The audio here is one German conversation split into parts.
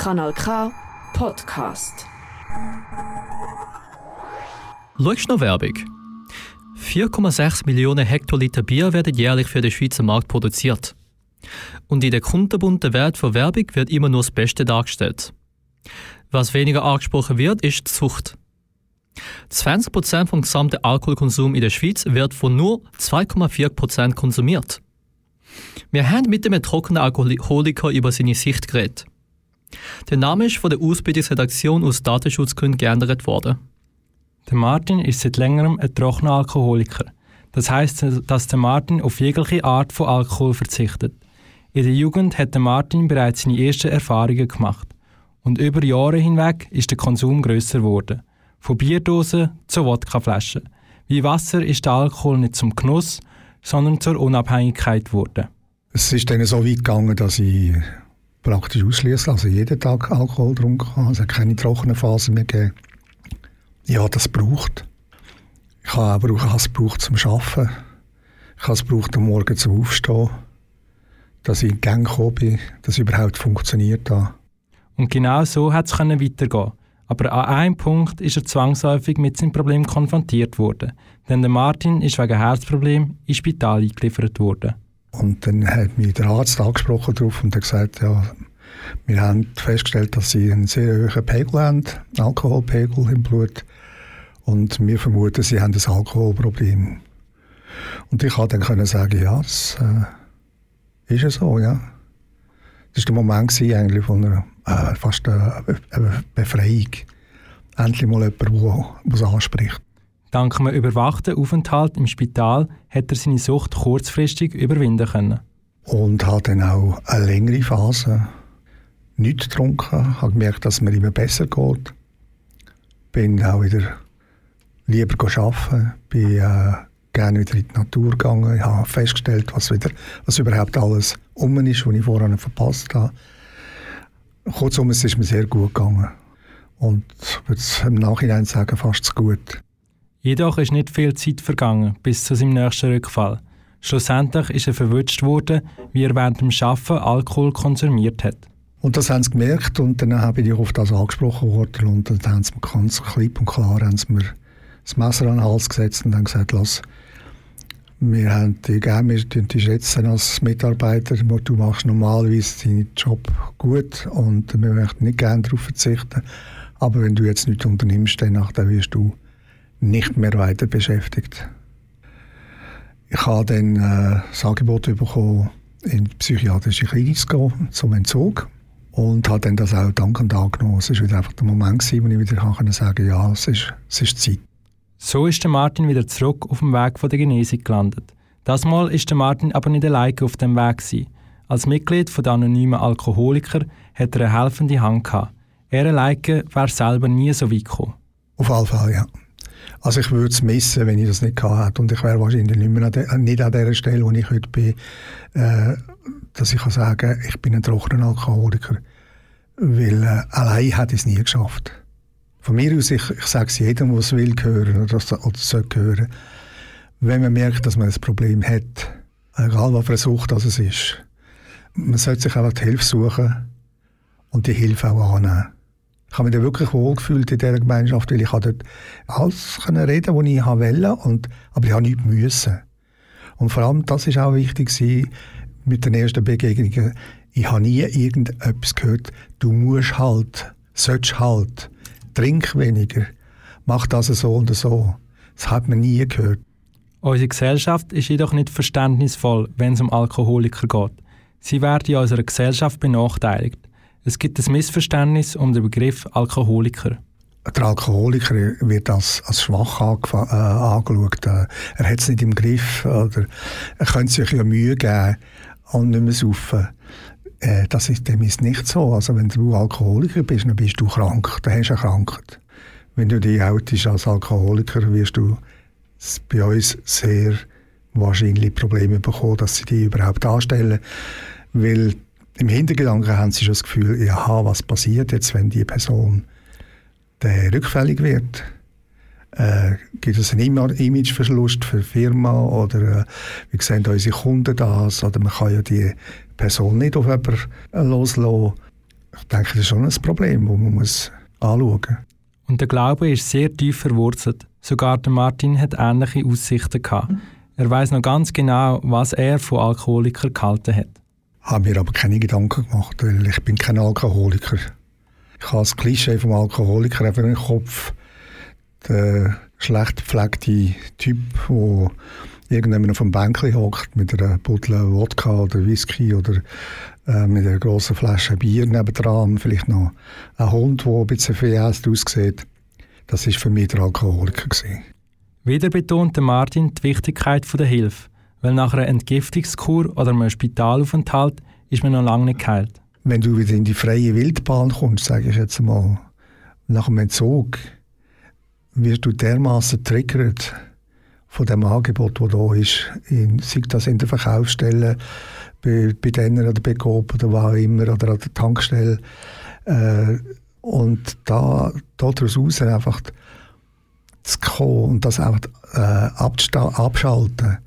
Kanal K Podcast. Schaust noch Werbung? 4,6 Millionen Hektoliter Bier werden jährlich für den Schweizer Markt produziert. Und in der kunterbunten Welt von Werbung wird immer nur das Beste dargestellt. Was weniger angesprochen wird, ist die Zucht. 20% vom gesamten Alkoholkonsum in der Schweiz wird von nur 2,4% konsumiert. Wir haben mit dem trockenen Alkoholiker über seine Sicht geredet. Der Name ist von der Ausbildungsredaktion aus Datenschutzgründen geändert worden. Der Martin ist seit längerem ein trockener Alkoholiker. Das heißt, dass der Martin auf jegliche Art von Alkohol verzichtet. In der Jugend hat der Martin bereits seine ersten Erfahrungen gemacht. Und über Jahre hinweg ist der Konsum grösser geworden. Von Bierdosen zu Wodkaflaschen. Wie Wasser ist der Alkohol nicht zum Genuss, sondern zur Unabhängigkeit geworden. Es ist dann so weit gegangen, dass ich praktisch ausschließlich, also jeden Tag Alkohol getrunken habe. Es hat keine trockenen Phasen mehr gegeben. Habe das gebraucht. Ich habe aber auch es gebraucht zum Arbeiten. Ich habe es gebraucht, am Morgen zum Aufstehen. Dass ich in Gang gekommen bin, dass es überhaupt funktioniert hat. Und genau so hat es weitergehen aber an einem Punkt ist er zwangsläufig mit seinem Problem konfrontiert worden. Denn der Martin ist wegen Herzproblem ins Spital eingeliefert worden. Und dann hat mich der Arzt angesprochen darauf und hat gesagt, ja, wir haben festgestellt, dass sie einen sehr hohen Pegel haben, Alkoholpegel im Blut. Und wir vermuten, sie haben ein Alkoholproblem. Und ich konnte dann können sagen, ja, das äh, ist ja so, ja. Das war der Moment eigentlich von einer, äh, fast einer Befreiung. Endlich mal jemand, der es anspricht. Dank einem überwachten Aufenthalt im Spital hat er seine Sucht kurzfristig überwinden können. Und hat dann auch eine längere Phase nicht getrunken, habe gemerkt, dass es mir immer besser geht. Bin auch wieder lieber arbeiten, bin äh, gerne wieder in die Natur gegangen. Ich habe festgestellt, was, wieder, was überhaupt alles um ist, was ich vorher verpasst habe. Kurzum, es ist mir sehr gut gegangen. Und ich würde im Nachhinein sagen, fast zu gut. Jedoch ist nicht viel Zeit vergangen bis zu seinem nächsten Rückfall. Schlussendlich ist er verwünscht worden, wie er während dem Arbeiten Alkohol konsumiert hat. Und das haben sie gemerkt und dann habe ich auf das angesprochen worden und dann haben sie mir ganz klipp und klar haben sie mir das Messer an den Hals gesetzt und haben gesagt, lass, wir haben dich gerne, wir dich schätzen als Mitarbeiter, du machst normalerweise deinen Job gut und wir möchten nicht gerne darauf verzichten, aber wenn du jetzt nichts unternimmst, dann wirst du nicht mehr weiter beschäftigt. Ich habe dann äh, das Angebot bekommen, in die psychiatrische Klinik zu gehen, zum Entzug. Und habe dann das auch dankend angenommen. Es war wieder einfach der Moment, wo ich wieder kann sagen konnte, ja, es ist, es ist Zeit. So ist der Martin wieder zurück auf dem Weg von der Genesung gelandet. Das Mal ist der Martin aber nicht alleine auf dem Weg gewesen. Als Mitglied der anonymen Alkoholiker hat er eine helfende Hand gehabt. Er alleine wäre selber nie so weit gekommen. Auf alle Fälle, ja. Also ich würde es missen, wenn ich das nicht gehabt hätte. Und ich wäre wahrscheinlich nicht, mehr an der, nicht an der Stelle, wo ich heute bin, äh, dass ich kann sagen ich bin ein trockener Alkoholiker. Weil äh, allein hätte ich es nie geschafft. Von mir aus, ich, ich sage es jedem, der es will hören oder, oder soll hören, wenn man merkt, dass man ein Problem hat, egal was für eine Sucht es ist, man sollte sich einfach die Hilfe suchen und die Hilfe auch annehmen. Ich habe mich da wirklich wohlgefühlt in dieser Gemeinschaft, weil ich dort alles können reden was ich wollte, und, aber ich habe nichts müssen. Und vor allem, das war auch wichtig mit den ersten Begegnungen. Ich habe nie irgendetwas gehört, du musst halt, sollst halt, trink weniger, mach das so und so. Das hat man nie gehört. Unsere Gesellschaft ist jedoch nicht verständnisvoll, wenn es um Alkoholiker geht. Sie werden in unserer Gesellschaft benachteiligt. Es gibt ein Missverständnis um den Begriff Alkoholiker. Der Alkoholiker wird als, als schwach äh, angeschaut. Äh, er hat es nicht im Griff. Oder er könnte sich ja Mühe geben und nicht mehr saufen. Äh, das ist, dem ist nicht so. Also wenn du Alkoholiker bist, dann bist du krank. Dann hast du eine Krankheit. Wenn du dich outest als Alkoholiker, wirst du bei uns sehr wahrscheinlich Probleme bekommen, dass sie dich überhaupt anstellen. Weil im Hintergedanken haben sie schon das Gefühl, ja, was passiert jetzt, wenn die Person der rückfällig wird? Äh, gibt es einen Imageverlust für die Firma oder äh, wie sehen unsere Kunden das? Oder man kann ja die Person nicht auf jemanden loslassen. ich denke, das ist schon ein Problem, das man muss anschauen muss. Und der Glaube ist sehr tief verwurzelt. Sogar der Martin hat ähnliche Aussichten gehabt. Er weiß noch ganz genau, was er von Alkoholikern gehalten hat. Habe mir aber keine Gedanken gemacht, weil ich bin kein Alkoholiker. Ich habe das Klischee vom Alkoholiker einfach im Kopf. Der schlecht gepflegte Typ, der irgendjemand auf dem Bänkchen hockt mit einer Bottle Wodka oder Whisky oder äh, mit einer grossen Flasche Bier nebendran, vielleicht noch ein Hund, der ein bisschen verjäst aussieht. Das war für mich der Alkoholiker. Gewesen. Wieder betonte Martin die Wichtigkeit der Hilfe, weil nach einer Entgiftungskur oder einem Spitalaufenthalt ist man noch lange nicht geheilt. Wenn du wieder in die freie Wildbahn kommst, sage ich jetzt mal, nach dem Entzug, wirst du dermaßen triggert von dem Angebot, das da ist, in, sei das in der Verkaufsstelle, bei, bei denen oder bei Coop oder wo auch immer, oder an der Tankstelle. Äh, und da, daraus raus einfach zu kommen und das einfach äh, abschalten,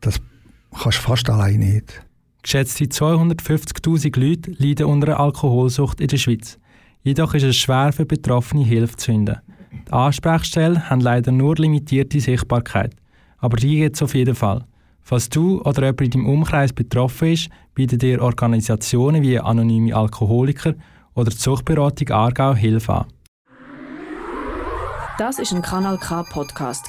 das kannst du fast allein nicht. Geschätzte 250.000 Leute leiden unter einer Alkoholsucht in der Schweiz. Jedoch ist es schwer für Betroffene Hilfe zu finden. Die Ansprechstellen haben leider nur limitierte Sichtbarkeit, aber die gibt es auf jeden Fall. Falls du oder jemand in deinem Umkreis betroffen ist, bieten dir Organisationen wie Anonyme Alkoholiker oder die Suchtberatung Aargau Hilfe an. Das ist ein Kanal K Podcast